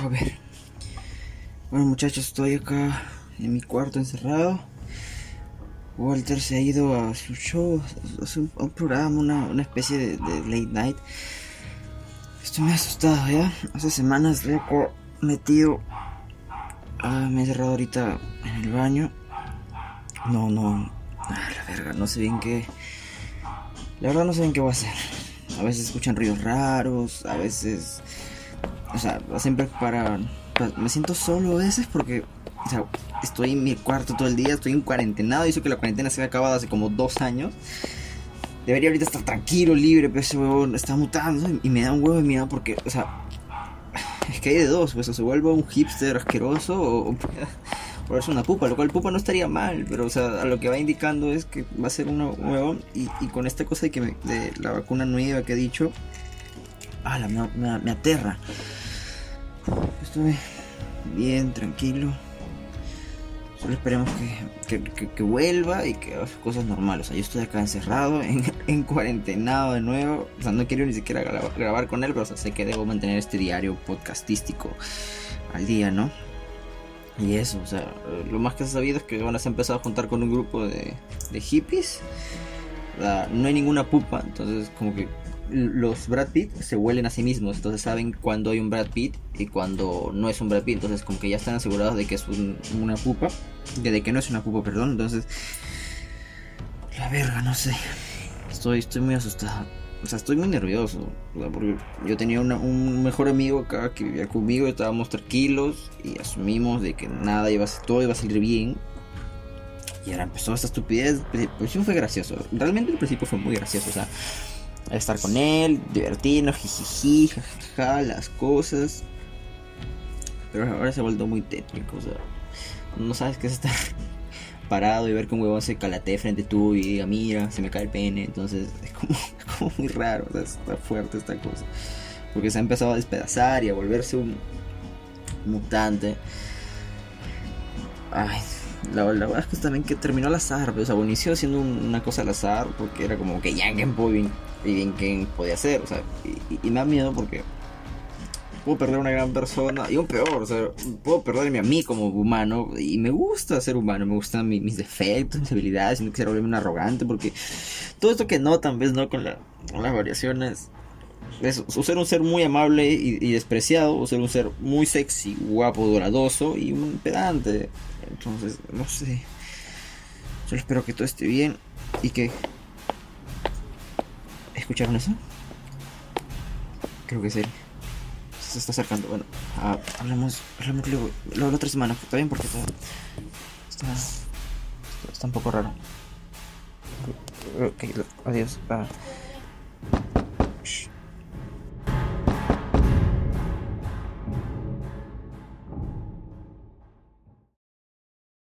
Bueno muchachos, estoy acá en mi cuarto encerrado. Walter se ha ido a su show, a, un, programa, una, especie de, late night. Estoy muy asustado ya. Hace semanas loco metido. Ah, me he cerrado ahorita en el baño. No, no. Ah, la verga, no sé bien qué. La verdad no sé bien qué voy a hacer. A veces escuchan ruidos raros, a veces. O sea, siempre para me siento solo a veces porque, o sea, estoy en mi cuarto todo el día, estoy en cuarentenado, y eso que la cuarentena se ha acabado hace como dos años. Debería ahorita estar tranquilo, libre, pero ese huevo está mutando y me da un huevo de miedo porque, o sea, es que hay de dos, pues o se vuelve un hipster asqueroso o, o ser una pupa, lo cual pupa no estaría mal, pero o sea, a lo que va indicando es que va a ser un huevón y, y, con esta cosa de que de la vacuna nueva que he dicho, ah, me, me, me aterra. Estuve bien, tranquilo. Solo esperemos que, que, vuelva y que haga cosas normales. O sea, yo estoy acá encerrado, en, en cuarentenado de nuevo. O sea, no quiero ni siquiera grabar, con él, pero sé que debo mantener este diario podcastístico al día, ¿no? Y eso, o sea, lo más que se ha sabido es que van a se empezado a juntar con un grupo de, de hippies. no hay ninguna pupa, entonces como que los Brad Pitt se huelen a sí mismos, entonces saben cuando hay un Brad Pitt y cuando no es un Brad Pitt, entonces como que ya están asegurados de que es una pupa, de que no es una pupa, perdón, entonces la verga, no sé, estoy, estoy muy asustado, o sea, estoy muy nervioso, porque yo tenía un mejor amigo acá que vivía conmigo, estábamos tranquilos y asumimos de que nada iba a, todo iba a salir bien. Y ahora empezó esta estupidez. Pues sí fue gracioso. Realmente al principio fue muy gracioso. O sea, estar con él, divertirnos, jijiji, jajaja, las cosas. Pero ahora se ha vuelto muy técnico, o sea, no sabes qué es estar parado y ver que un huevón se calate frente a tú y diga, mira, se me cae el pene, entonces es como, muy raro, o sea, está fuerte esta cosa. Porque se ha empezado a despedazar y a volverse un mutante. Ay, la, verdad es que también que terminó al azar, o sea, inició haciendo una cosa al azar porque era como que ya qué podía hacer, o sea, y, me da miedo porque puedo perder una gran persona, y un peor, o sea, puedo perderme a mí como humano, y me gusta ser humano, me gustan mis defectos, mis habilidades, y no quisiera volverme un arrogante, porque todo esto que notan, ves, ¿no? Con, las variaciones, es o ser un ser muy amable y, despreciado, o ser un ser muy sexy, guapo, doradoso y un pedante. Entonces, no sé. Solo espero que todo esté bien y que ¿Escucharon eso? Creo que es él. Se está acercando. Bueno, ah, hablamos, hablamos luego, la otra semana. Está bien porque está, está, está un poco raro. Ok, adiós. Ah.